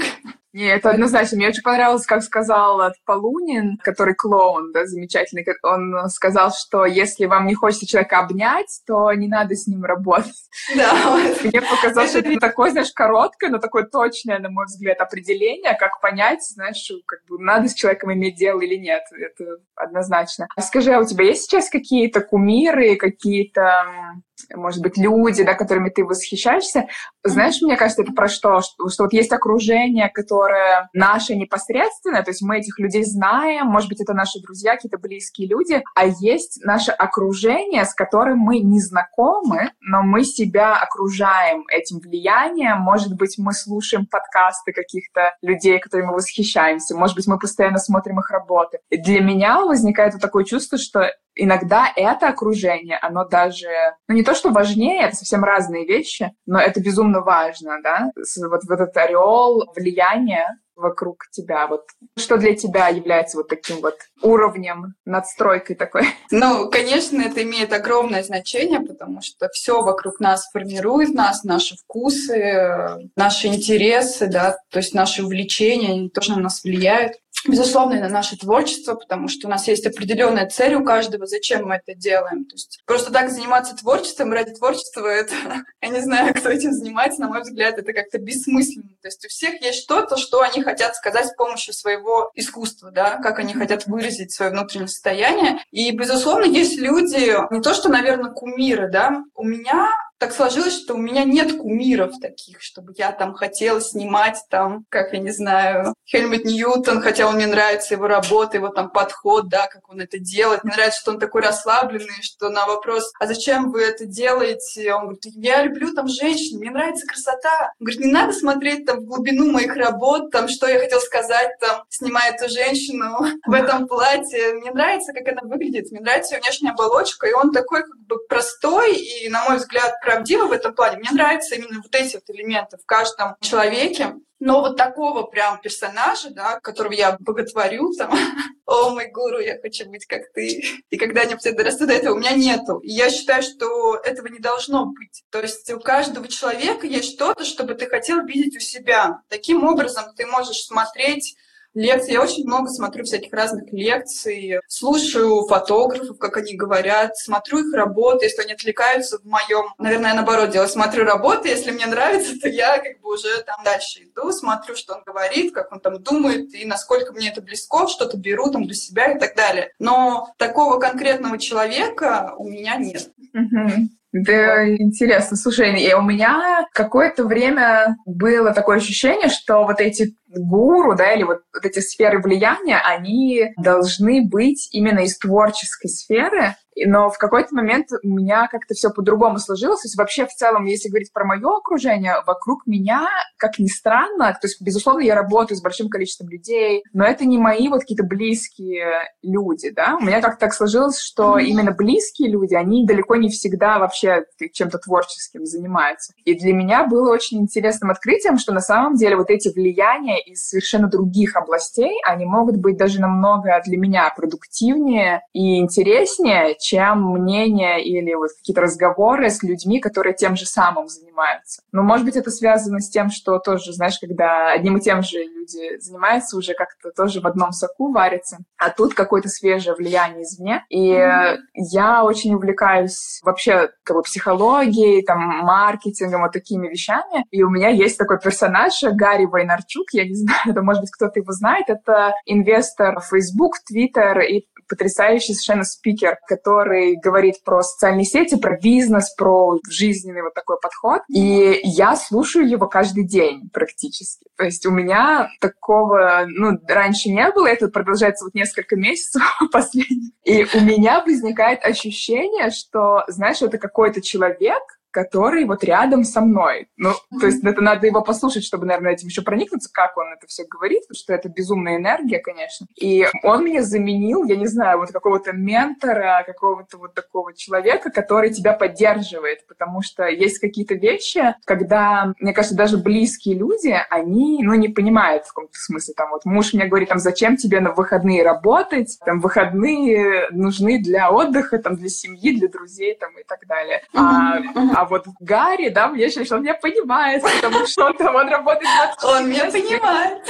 Не, это однозначно. Мне очень понравилось, как сказал Полунин, который клоун, да, замечательный. Он сказал, что если вам не хочется человека обнять, то не надо с ним работать.
Да.
Мне показалось, что это такое, знаешь, короткое, но такое точное, на мой взгляд, определение, как понять, знаешь, как бы надо с человеком иметь дело или нет. Это однозначно. Скажи, а у тебя есть сейчас какие-то кумиры, какие-то может быть, люди, да, которыми ты восхищаешься. Знаешь, мне кажется, это про что? Что, что вот есть окружение, которое наше непосредственное, то есть мы этих людей знаем, может быть, это наши друзья, какие-то близкие люди, а есть наше окружение, с которым мы не знакомы, но мы себя окружаем этим влиянием. Может быть, мы слушаем подкасты каких-то людей, которыми мы восхищаемся. Может быть, мы постоянно смотрим их работы. Для меня возникает вот такое чувство, что иногда это окружение, оно даже, ну не то, что важнее, это совсем разные вещи, но это безумно важно, да, вот, вот этот ореол влияния вокруг тебя? Вот что для тебя является вот таким вот уровнем, надстройкой такой?
Ну, конечно, это имеет огромное значение, потому что все вокруг нас формирует нас, наши вкусы, наши интересы, да, то есть наши увлечения, они тоже на нас влияют безусловно, и на наше творчество, потому что у нас есть определенная цель у каждого, зачем мы это делаем. То есть просто так заниматься творчеством ради творчества, это, я не знаю, кто этим занимается, на мой взгляд, это как-то бессмысленно. То есть у всех есть что-то, что они хотят сказать с помощью своего искусства, да, как они хотят выразить свое внутреннее состояние. И, безусловно, есть люди, не то что, наверное, кумиры, да, у меня так сложилось, что у меня нет кумиров таких, чтобы я там хотела снимать там, как я не знаю, Хельмут Ньютон, хотя он мне нравится его работа, его там подход, да, как он это делает. Мне нравится, что он такой расслабленный, что на вопрос, а зачем вы это делаете? Он говорит, я люблю там женщин, мне нравится красота. Он говорит, не надо смотреть там в глубину моих работ, там, что я хотел сказать, там, снимая эту женщину в этом платье. Мне нравится, как она выглядит, мне нравится ее внешняя оболочка, и он такой как бы простой и, на мой взгляд, правдиво в этом плане. Мне нравятся именно вот эти вот элементы в каждом человеке. Но вот такого прям персонажа, да, которого я боготворю, там, о мой гуру, я хочу быть как ты, и когда-нибудь я дорасту до этого, у меня нету. И я считаю, что этого не должно быть. То есть у каждого человека есть что-то, чтобы ты хотел видеть у себя. Таким образом ты можешь смотреть лекции. Я очень много смотрю всяких разных лекций, слушаю фотографов, как они говорят, смотрю их работы, если они отвлекаются в моем, наверное, наоборот делаю, смотрю работы, если мне нравится, то я как бы уже там дальше иду, смотрю, что он говорит, как он там думает, и насколько мне это близко, что-то беру там для себя и так далее. Но такого конкретного человека у меня нет.
Да, интересно. Слушай, и у меня какое-то время было такое ощущение, что вот эти гуру, да, или вот, вот эти сферы влияния, они должны быть именно из творческой сферы, но в какой-то момент у меня как-то все по-другому сложилось. То есть вообще в целом, если говорить про мое окружение, вокруг меня, как ни странно, то есть, безусловно, я работаю с большим количеством людей, но это не мои вот какие-то близкие люди, да. У меня как-то так сложилось, что mm-hmm. именно близкие люди, они далеко не всегда вообще чем-то творческим занимаются. И для меня было очень интересным открытием, что на самом деле вот эти влияния из совершенно других областей, они могут быть даже намного для меня продуктивнее и интереснее, чем мнение или вот какие-то разговоры с людьми, которые тем же самым занимаются. Но, может быть, это связано с тем, что тоже, знаешь, когда одним и тем же люди занимаются, уже как-то тоже в одном соку варятся, а тут какое-то свежее влияние извне. И mm-hmm. я очень увлекаюсь вообще как бы психологией, там, маркетингом, вот такими вещами. И у меня есть такой персонаж Гарри Вайнарчук, я не знаю, это, может быть, кто-то его знает, это инвестор Facebook, Twitter и потрясающий совершенно спикер, который говорит про социальные сети, про бизнес, про жизненный вот такой подход. И я слушаю его каждый день практически. То есть у меня такого, ну, раньше не было, это продолжается вот несколько месяцев последних. И у меня возникает ощущение, что, знаешь, это какой-то человек, который вот рядом со мной. Ну, то есть это надо его послушать, чтобы, наверное, этим еще проникнуться, как он это все говорит, потому что это безумная энергия, конечно. И он меня заменил, я не знаю, вот какого-то ментора, какого-то вот такого человека, который тебя поддерживает, потому что есть какие-то вещи, когда, мне кажется, даже близкие люди, они, ну, не понимают в каком-то смысле. Там вот муж мне говорит, там, зачем тебе на выходные работать? Там, выходные нужны для отдыха, там, для семьи, для друзей, там, и так далее. А, а вот Гарри, да, мне ощущение, что он меня понимает, потому что он там, он работает...
Он меня понимает.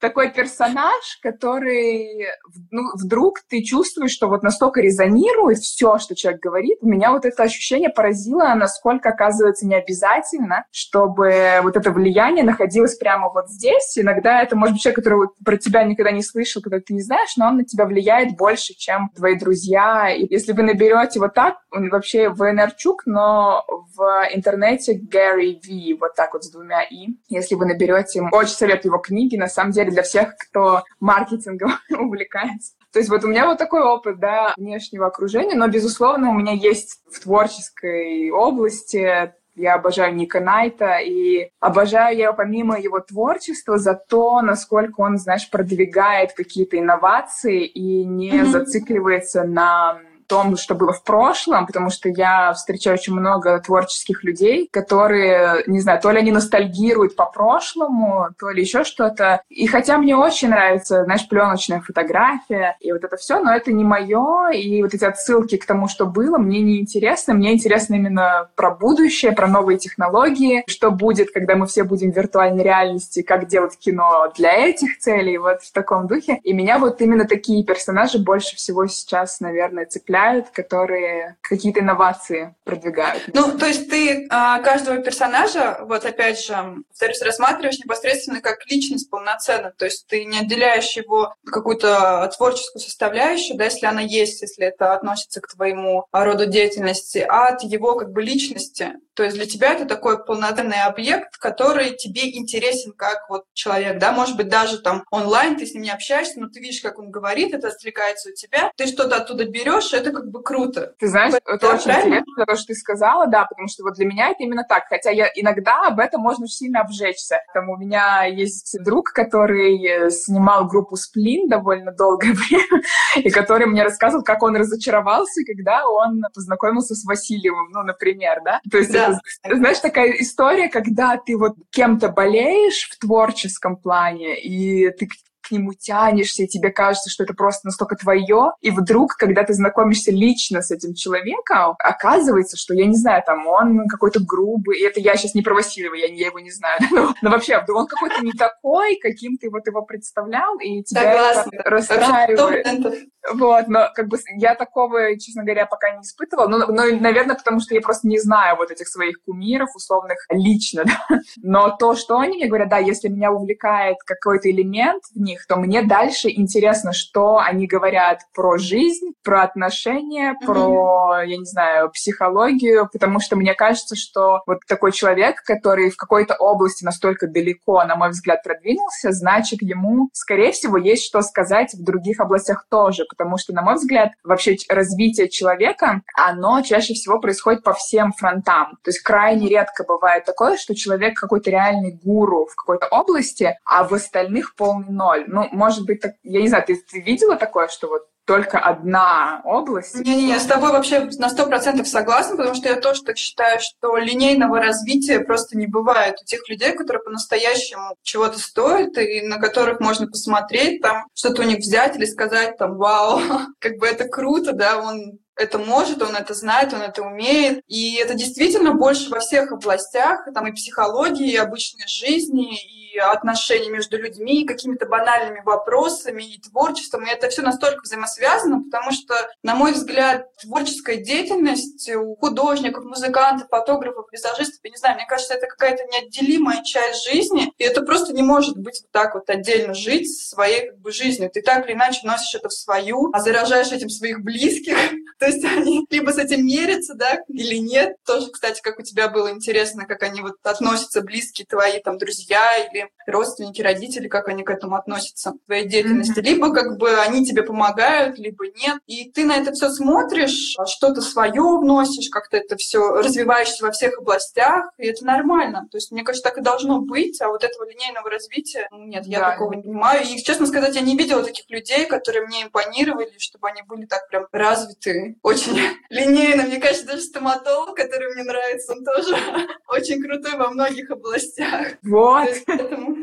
Такой персонаж, который ну, вдруг ты чувствуешь, что вот настолько резонирует все, что человек говорит. Меня вот это ощущение поразило, насколько, оказывается, не обязательно, чтобы вот это влияние находилось прямо вот здесь. Иногда это может быть человек, который вот про тебя никогда не слышал, когда ты не знаешь, но он на тебя влияет больше, чем твои друзья. И если вы наберете вот так, он вообще Венерчук, но в интернете Гэри Ви, вот так вот с двумя «и». Если вы наберете, очень советую его книги, на самом деле для всех, кто маркетингом увлекается. То есть вот у меня вот такой опыт, да, внешнего окружения, но, безусловно, у меня есть в творческой области я обожаю Ника Найта, и обожаю я помимо его творчества за то, насколько он, знаешь, продвигает какие-то инновации и не mm-hmm. зацикливается на том, что было в прошлом, потому что я встречаю очень много творческих людей, которые, не знаю, то ли они ностальгируют по прошлому, то ли еще что-то. И хотя мне очень нравится, знаешь, пленочная фотография и вот это все, но это не мое, и вот эти отсылки к тому, что было, мне не интересно. Мне интересно именно про будущее, про новые технологии, что будет, когда мы все будем в виртуальной реальности, как делать кино для этих целей, вот в таком духе. И меня вот именно такие персонажи больше всего сейчас, наверное, цепляют цепляют, которые какие-то инновации продвигают.
Ну, то есть ты а, каждого персонажа, вот опять же, повторюсь, рассматриваешь непосредственно как личность полноценно, то есть ты не отделяешь его какую-то творческую составляющую, да, если она есть, если это относится к твоему роду деятельности, а от его как бы личности. То есть для тебя это такой полноценный объект, который тебе интересен как вот человек, да, может быть, даже там онлайн ты с ним не общаешься, но ты видишь, как он говорит, это отвлекается у тебя, ты что-то оттуда берешь, это как бы круто.
Ты знаешь, это, это очень правильно? интересно, то, что ты сказала, да, потому что вот для меня это именно так, хотя я иногда об этом можно сильно обжечься. Там у меня есть друг, который э, снимал группу Сплин довольно долгое время, и который мне рассказывал, как он разочаровался, когда он познакомился с Васильевым, ну, например, да, то есть да знаешь, такая история, когда ты вот кем-то болеешь в творческом плане, и ты к нему тянешься, и тебе кажется, что это просто настолько твое, и вдруг, когда ты знакомишься лично с этим человеком, оказывается, что, я не знаю, там, он какой-то грубый, и это я сейчас не про Васильева, я, я его не знаю, но, но вообще, он какой-то не такой, каким ты вот его представлял, и тебя Согласна. это расстраивает. Вот, но как бы я такого, честно говоря, пока не испытывала, но, но, наверное, потому что я просто не знаю вот этих своих кумиров условных лично, да? но то, что они мне говорят, да, если меня увлекает какой-то элемент в них, то мне дальше интересно, что они говорят про жизнь, про отношения, mm-hmm. про, я не знаю, психологию, потому что мне кажется, что вот такой человек, который в какой-то области настолько далеко, на мой взгляд, продвинулся, значит, ему, скорее всего, есть что сказать в других областях тоже, потому что, на мой взгляд, вообще развитие человека, оно чаще всего происходит по всем фронтам. То есть крайне редко бывает такое, что человек какой-то реальный гуру в какой-то области, а в остальных полный ноль. Ну, может быть, так, я не знаю, ты, ты видела такое, что вот только одна область.
Не-не-не, с тобой вообще на сто процентов согласна, потому что я тоже так считаю, что линейного развития просто не бывает у тех людей, которые по-настоящему чего-то стоят и на которых можно посмотреть, там что-то у них взять или сказать там «Вау, как бы это круто, да, он это может, он это знает, он это умеет. И это действительно больше во всех областях, там и психологии, и обычной жизни, и отношений между людьми, и какими-то банальными вопросами, и творчеством. И это все настолько взаимосвязано, потому что, на мой взгляд, творческая деятельность у художников, музыкантов, фотографов, визажистов, я не знаю, мне кажется, это какая-то неотделимая часть жизни, и это просто не может быть вот так вот отдельно жить своей как бы, жизнью. Ты так или иначе носишь это в свою, а заражаешь этим своих близких. То есть они либо с этим мерятся, да, или нет. Тоже, кстати, как у тебя было интересно, как они вот относятся, близкие твои там друзья или родственники, родители, как они к этому относятся, к твоей деятельности. Mm-hmm. Либо как бы они тебе помогают, либо нет. И ты на это все смотришь, что-то свое вносишь, как-то это все развиваешься во всех областях, и это нормально. То есть, мне кажется, так и должно быть, а вот этого линейного развития, ну, нет, я да. такого не понимаю. И, честно сказать, я не видела таких людей, которые мне импонировали, чтобы они были так прям развиты, очень линейно. Мне кажется, даже стоматолог, который мне нравится, он тоже очень крутой во многих областях.
Вот. Поэтому...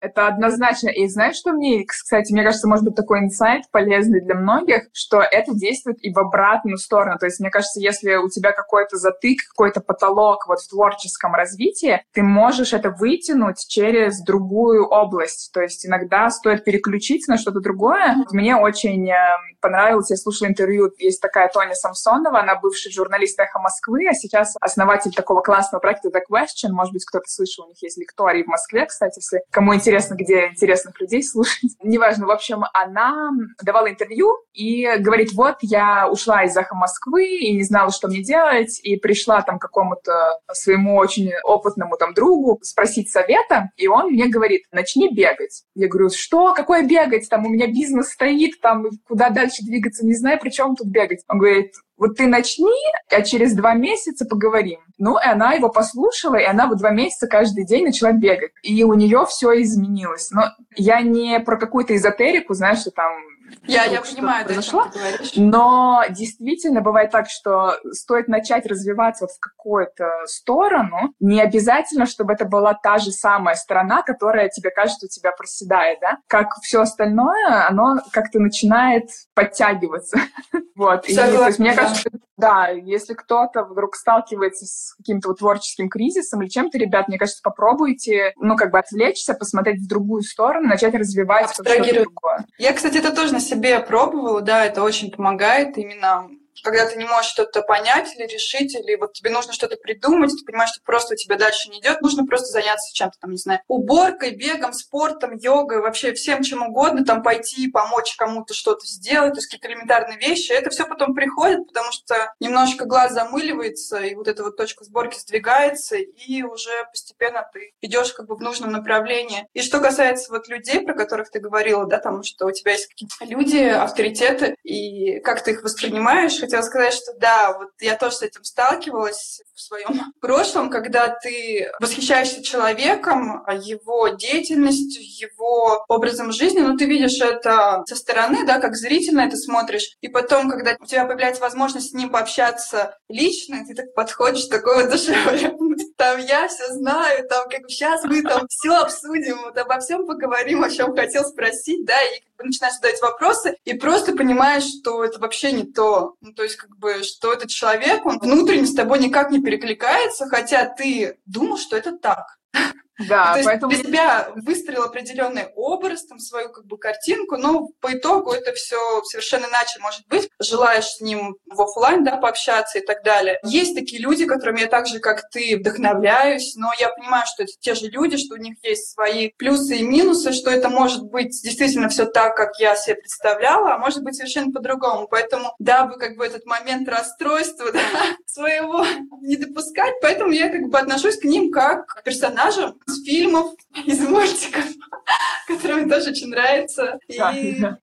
Это однозначно. И знаешь, что мне, кстати, мне кажется, может быть такой инсайт полезный для многих, что это действует и в обратную сторону. То есть, мне кажется, если у тебя какой-то затык, какой-то потолок вот в творческом развитии, ты можешь это вытянуть через другую область. То есть иногда стоит переключиться на что-то другое. Мне очень эм, понравилось, я слушала интервью, есть такая Тоня Самсонова, она бывший журналист «Эхо Москвы», а сейчас основатель такого классного проекта The Question, может быть, кто-то слышал, у них есть лекторий в Москве, кстати, если кому интересно, где интересных людей слушать. Неважно, в общем, она давала интервью и говорит, вот, я ушла из «Эхо Москвы» и не знала, что мне делать, и пришла там к какому-то своему очень опытному там другу спросить совета, и он мне говорит, начни бегать. Я говорю, что? Какое бегать? Там у меня бизнес стоит, там куда дальше двигаться, не знаю, при чем тут бегать. Он говорит, вот ты начни, а через два месяца поговорим. Ну, и она его послушала, и она вот два месяца каждый день начала бегать. И у нее все изменилось. Но я не про какую-то эзотерику, знаешь, что там
я, я понимаю, произошло. Да,
Но действительно бывает так, что стоит начать развиваться вот в какую-то сторону. Не обязательно, чтобы это была та же самая сторона, которая тебе кажется у тебя проседает, да? Как все остальное, оно как-то начинает подтягиваться. вот. И, то есть, мне кажется, да, если кто-то вдруг сталкивается с каким-то вот творческим кризисом или чем-то, ребят, мне кажется, попробуйте, ну, как бы отвлечься, посмотреть в другую сторону, начать развивать что-то другое.
Я, кстати, это тоже на себе пробовала, да, это очень помогает именно когда ты не можешь что-то понять или решить, или вот тебе нужно что-то придумать, ты понимаешь, что просто у тебя дальше не идет, нужно просто заняться чем-то там, не знаю, уборкой, бегом, спортом, йогой, вообще всем чем угодно, там пойти, помочь кому-то что-то сделать, то есть какие-то элементарные вещи, это все потом приходит, потому что немножечко глаз замыливается, и вот эта вот точка сборки сдвигается, и уже постепенно ты идешь как бы в нужном направлении. И что касается вот людей, про которых ты говорила, да, там, что у тебя есть какие-то люди, авторитеты, и как ты их воспринимаешь, хотела сказать, что да, вот я тоже с этим сталкивалась в своем прошлом, когда ты восхищаешься человеком, его деятельностью, его образом жизни, но ты видишь это со стороны, да, как зритель на это смотришь, и потом, когда у тебя появляется возможность с ним пообщаться лично, ты так подходишь, такой вот душевный, там я все знаю, там как сейчас мы там все обсудим, вот обо всем поговорим, о чем хотел спросить, да, и как бы начинаешь задать вопросы, и просто понимаешь, что это вообще не то. Ну, то есть, как бы, что этот человек, он внутренне с тобой никак не перекликается, хотя ты думал, что это так. Да, То поэтому... для себя выстроил определенный образ, там, свою как бы картинку, но по итогу это все совершенно иначе может быть. Желаешь с ним в офлайн, да, пообщаться и так далее. Есть такие люди, которыми я так же, как ты, вдохновляюсь, но я понимаю, что это те же люди, что у них есть свои плюсы и минусы, что это может быть действительно все так, как я себе представляла, а может быть совершенно по-другому. Поэтому, дабы как бы этот момент расстройства да, своего не допускать, поэтому я как бы отношусь к ним как к персонажам, из фильмов, из мультиков. которое мне тоже очень нравится. И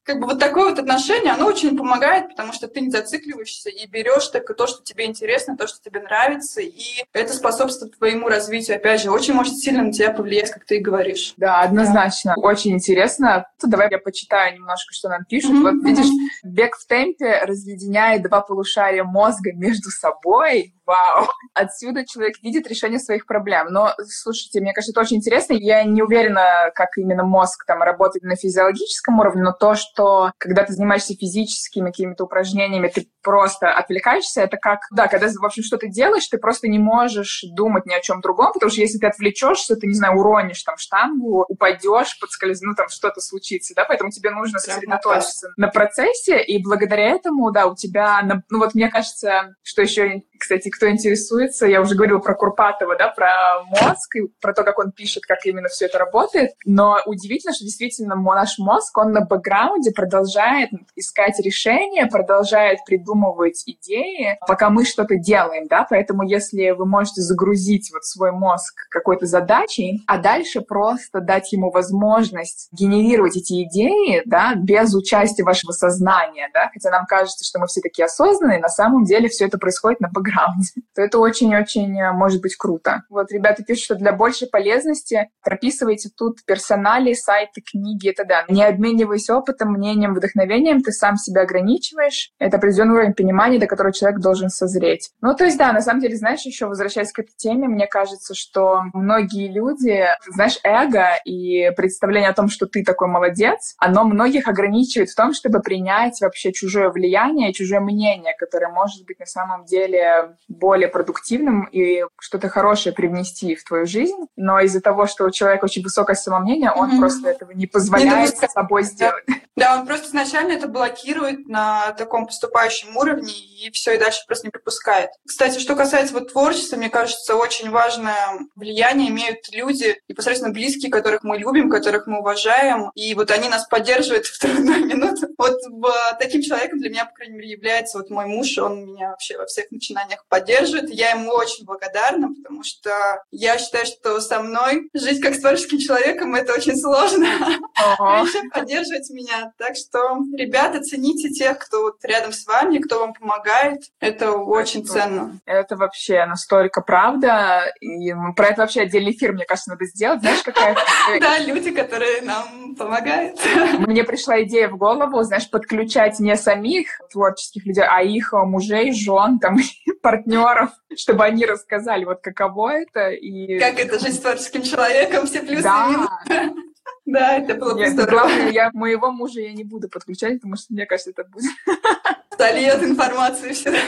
как бы вот такое вот отношение, оно очень помогает, потому что ты не зацикливаешься и берешь только то, что тебе интересно, то, что тебе нравится, и это способствует твоему развитию. Опять же, очень может сильно на тебя повлиять, как ты и говоришь.
Да, однозначно. Да. Очень интересно. Давай я почитаю немножко, что нам пишут. Mm-hmm. Вот видишь, бег в темпе разъединяет два полушария мозга между собой, вау. Отсюда человек видит решение своих проблем. Но, слушайте, мне кажется, это очень интересно. Я не уверена, как именно мозг там работает на физиологическом уровне, но то, что когда ты занимаешься физическими какими-то упражнениями, ты просто отвлекаешься, это как, да, когда, в общем, что ты делаешь, ты просто не можешь думать ни о чем другом, потому что если ты отвлечешься, ты, не знаю, уронишь там штангу, упадешь, подскользнуть, ну, там что-то случится, да, поэтому тебе нужно сосредоточиться на процессе, и благодаря этому, да, у тебя, ну, вот мне кажется, что еще кстати, кто интересуется, я уже говорила про Курпатова, да, про мозг и про то, как он пишет, как именно все это работает. Но удивительно, что действительно наш мозг, он на бэкграунде продолжает искать решения, продолжает придумывать идеи, пока мы что-то делаем, да, поэтому если вы можете загрузить вот свой мозг какой-то задачей, а дальше просто дать ему возможность генерировать эти идеи, да, без участия вашего сознания, да, хотя нам кажется, что мы все такие осознанные, на самом деле все это происходит на бэкграунде бэкграунде, то это очень-очень э, может быть круто. Вот ребята пишут, что для большей полезности прописывайте тут персонали, сайты, книги и т.д. Не обмениваясь опытом, мнением, вдохновением, ты сам себя ограничиваешь. Это определенный уровень понимания, до которого человек должен созреть. Ну, то есть, да, на самом деле, знаешь, еще возвращаясь к этой теме, мне кажется, что многие люди, знаешь, эго и представление о том, что ты такой молодец, оно многих ограничивает в том, чтобы принять вообще чужое влияние, чужое мнение, которое может быть на самом деле более продуктивным и что-то хорошее привнести в твою жизнь, но из-за того, что у человека очень высокое самомнение, он mm-hmm. просто этого не позволяет с собой сделать.
Да, он просто изначально это блокирует на таком поступающем уровне и все, и дальше просто не пропускает. Кстати, что касается вот творчества, мне кажется, очень важное влияние имеют люди, непосредственно близкие, которых мы любим, которых мы уважаем, и вот они нас поддерживают в трудную минуту. Вот таким человеком для меня, по крайней мере, является вот мой муж, он меня вообще во всех начинаниях поддерживает, я ему очень благодарна, потому что я считаю, что со мной жить как с творческим человеком — это очень сложно. А еще поддерживать меня так что, ребята, цените тех, кто вот рядом с вами, кто вам помогает. Это очень это, ценно.
Это вообще настолько правда. И про это вообще отдельный эфир, мне кажется, надо сделать. Знаешь, какая...
Да, люди, которые нам помогают.
Мне пришла идея в голову, знаешь, подключать не самих творческих людей, а их мужей, жен, там, партнеров, чтобы они рассказали, вот каково это. И...
Как это жить с творческим человеком, все плюсы да. и минусы. Да, это было бы здорово.
Главное, я моего мужа я не буду подключать, потому что мне кажется, это будет...
Сольет информацию всегда.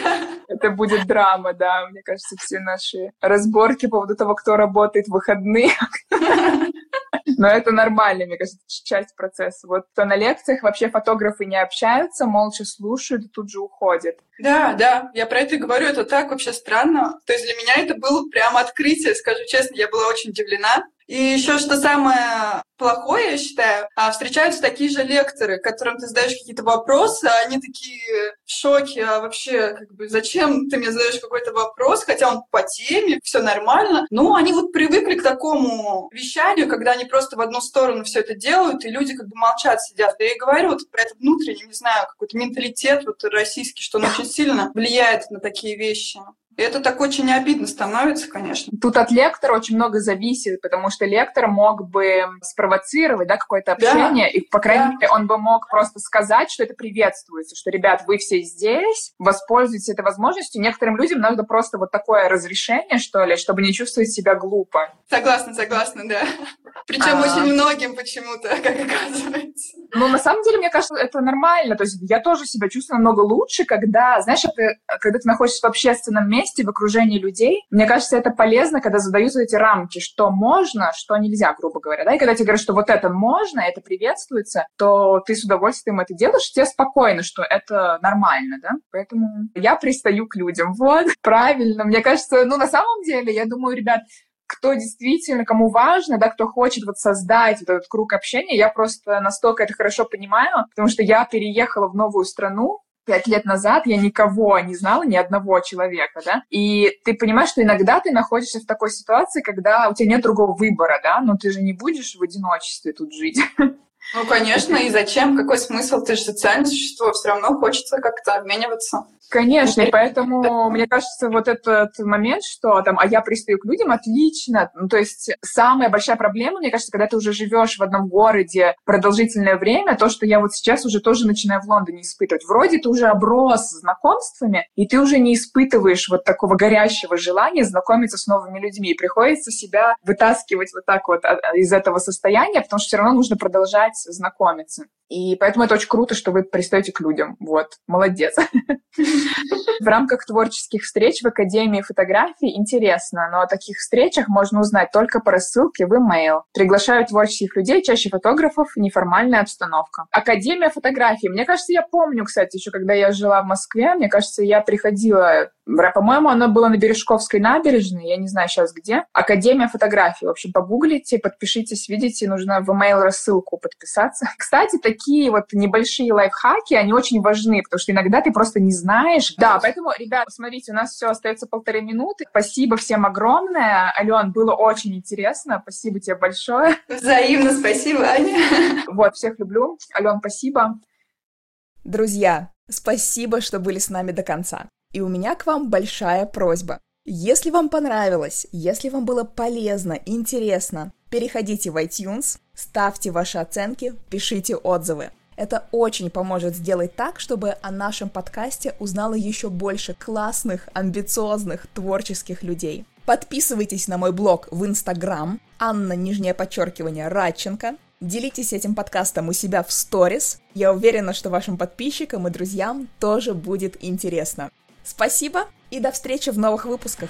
Это будет драма, да. Мне кажется, все наши разборки по поводу того, кто работает в выходные. Но это нормально, мне кажется, часть процесса. Вот то на лекциях вообще фотографы не общаются, молча слушают и тут же уходят.
Да, да, я про это и говорю, это так вообще странно. То есть для меня это было прямо открытие, скажу честно, я была очень удивлена. И еще что самое плохое, я считаю, а встречаются такие же лекторы, которым ты задаешь какие-то вопросы, а они такие в шоке, а вообще, как бы, зачем ты мне задаешь какой-то вопрос, хотя он по теме, все нормально. Ну, они вот привыкли к такому вещанию, когда они просто в одну сторону все это делают, и люди как бы молчат, сидят. Я и говорю вот про этот внутренний, не знаю, какой-то менталитет вот российский, что он очень сильно влияет на такие вещи. И это так очень обидно становится, конечно.
Тут от лектора очень много зависит, потому что лектор мог бы спровоцировать да, какое-то общение, да. и, по крайней да. мере, он бы мог просто сказать, что это приветствуется, что, ребят, вы все здесь, воспользуйтесь этой возможностью. Некоторым людям надо просто вот такое разрешение, что ли, чтобы не чувствовать себя глупо.
Согласна, согласна, да. Причем а... очень многим почему-то, как оказывается.
Ну, на самом деле, мне кажется, это нормально. То есть я тоже себя чувствую намного лучше, когда, знаешь, это, когда ты находишься в общественном месте, в окружении людей. Мне кажется, это полезно, когда задаются эти рамки, что можно, что нельзя, грубо говоря. Да? И когда тебе говорят, что вот это можно, это приветствуется, то ты с удовольствием это делаешь, тебе спокойно, что это нормально, да? Поэтому я пристаю к людям. Вот, правильно. Мне кажется, ну, на самом деле, я думаю, ребят, кто действительно, кому важно, да, кто хочет вот создать вот этот круг общения, я просто настолько это хорошо понимаю, потому что я переехала в новую страну, пять лет назад я никого не знала, ни одного человека, да, и ты понимаешь, что иногда ты находишься в такой ситуации, когда у тебя нет другого выбора, да, но ты же не будешь в одиночестве тут жить.
Ну, конечно, и зачем? Какой смысл? Ты же социальное существо, все равно хочется как-то обмениваться.
Конечно, и поэтому, мне кажется, вот этот момент, что там, а я пристаю к людям, отлично. Ну, то есть самая большая проблема, мне кажется, когда ты уже живешь в одном городе продолжительное время, то, что я вот сейчас уже тоже начинаю в Лондоне испытывать. Вроде ты уже оброс знакомствами, и ты уже не испытываешь вот такого горящего желания знакомиться с новыми людьми. И приходится себя вытаскивать вот так вот а, из этого состояния, потому что все равно нужно продолжать знакомиться. И поэтому это очень круто, что вы пристаете к людям. Вот, молодец. В рамках творческих встреч в Академии фотографии интересно, но о таких встречах можно узнать только по рассылке в email. Приглашаю творческих людей, чаще фотографов, неформальная обстановка. Академия фотографии. Мне кажется, я помню, кстати, еще когда я жила в Москве, мне кажется, я приходила по-моему, она была на Бережковской набережной, я не знаю сейчас где. Академия фотографии. В общем, погуглите, подпишитесь, видите, нужно в email рассылку подписаться. Кстати, такие вот небольшие лайфхаки, они очень важны, потому что иногда ты просто не знаешь. Да, поэтому, ребят, смотрите, у нас все остается полторы минуты. Спасибо всем огромное. Ален, было очень интересно. Спасибо тебе большое.
Взаимно спасибо, Аня.
Вот, всех люблю. Ален, спасибо.
Друзья, спасибо, что были с нами до конца. И у меня к вам большая просьба. Если вам понравилось, если вам было полезно, интересно, переходите в iTunes, ставьте ваши оценки, пишите отзывы. Это очень поможет сделать так, чтобы о нашем подкасте узнало еще больше классных, амбициозных, творческих людей. Подписывайтесь на мой блог в Инстаграм, Анна, нижнее подчеркивание, Радченко. Делитесь этим подкастом у себя в сторис. Я уверена, что вашим подписчикам и друзьям тоже будет интересно. Спасибо и до встречи в новых выпусках.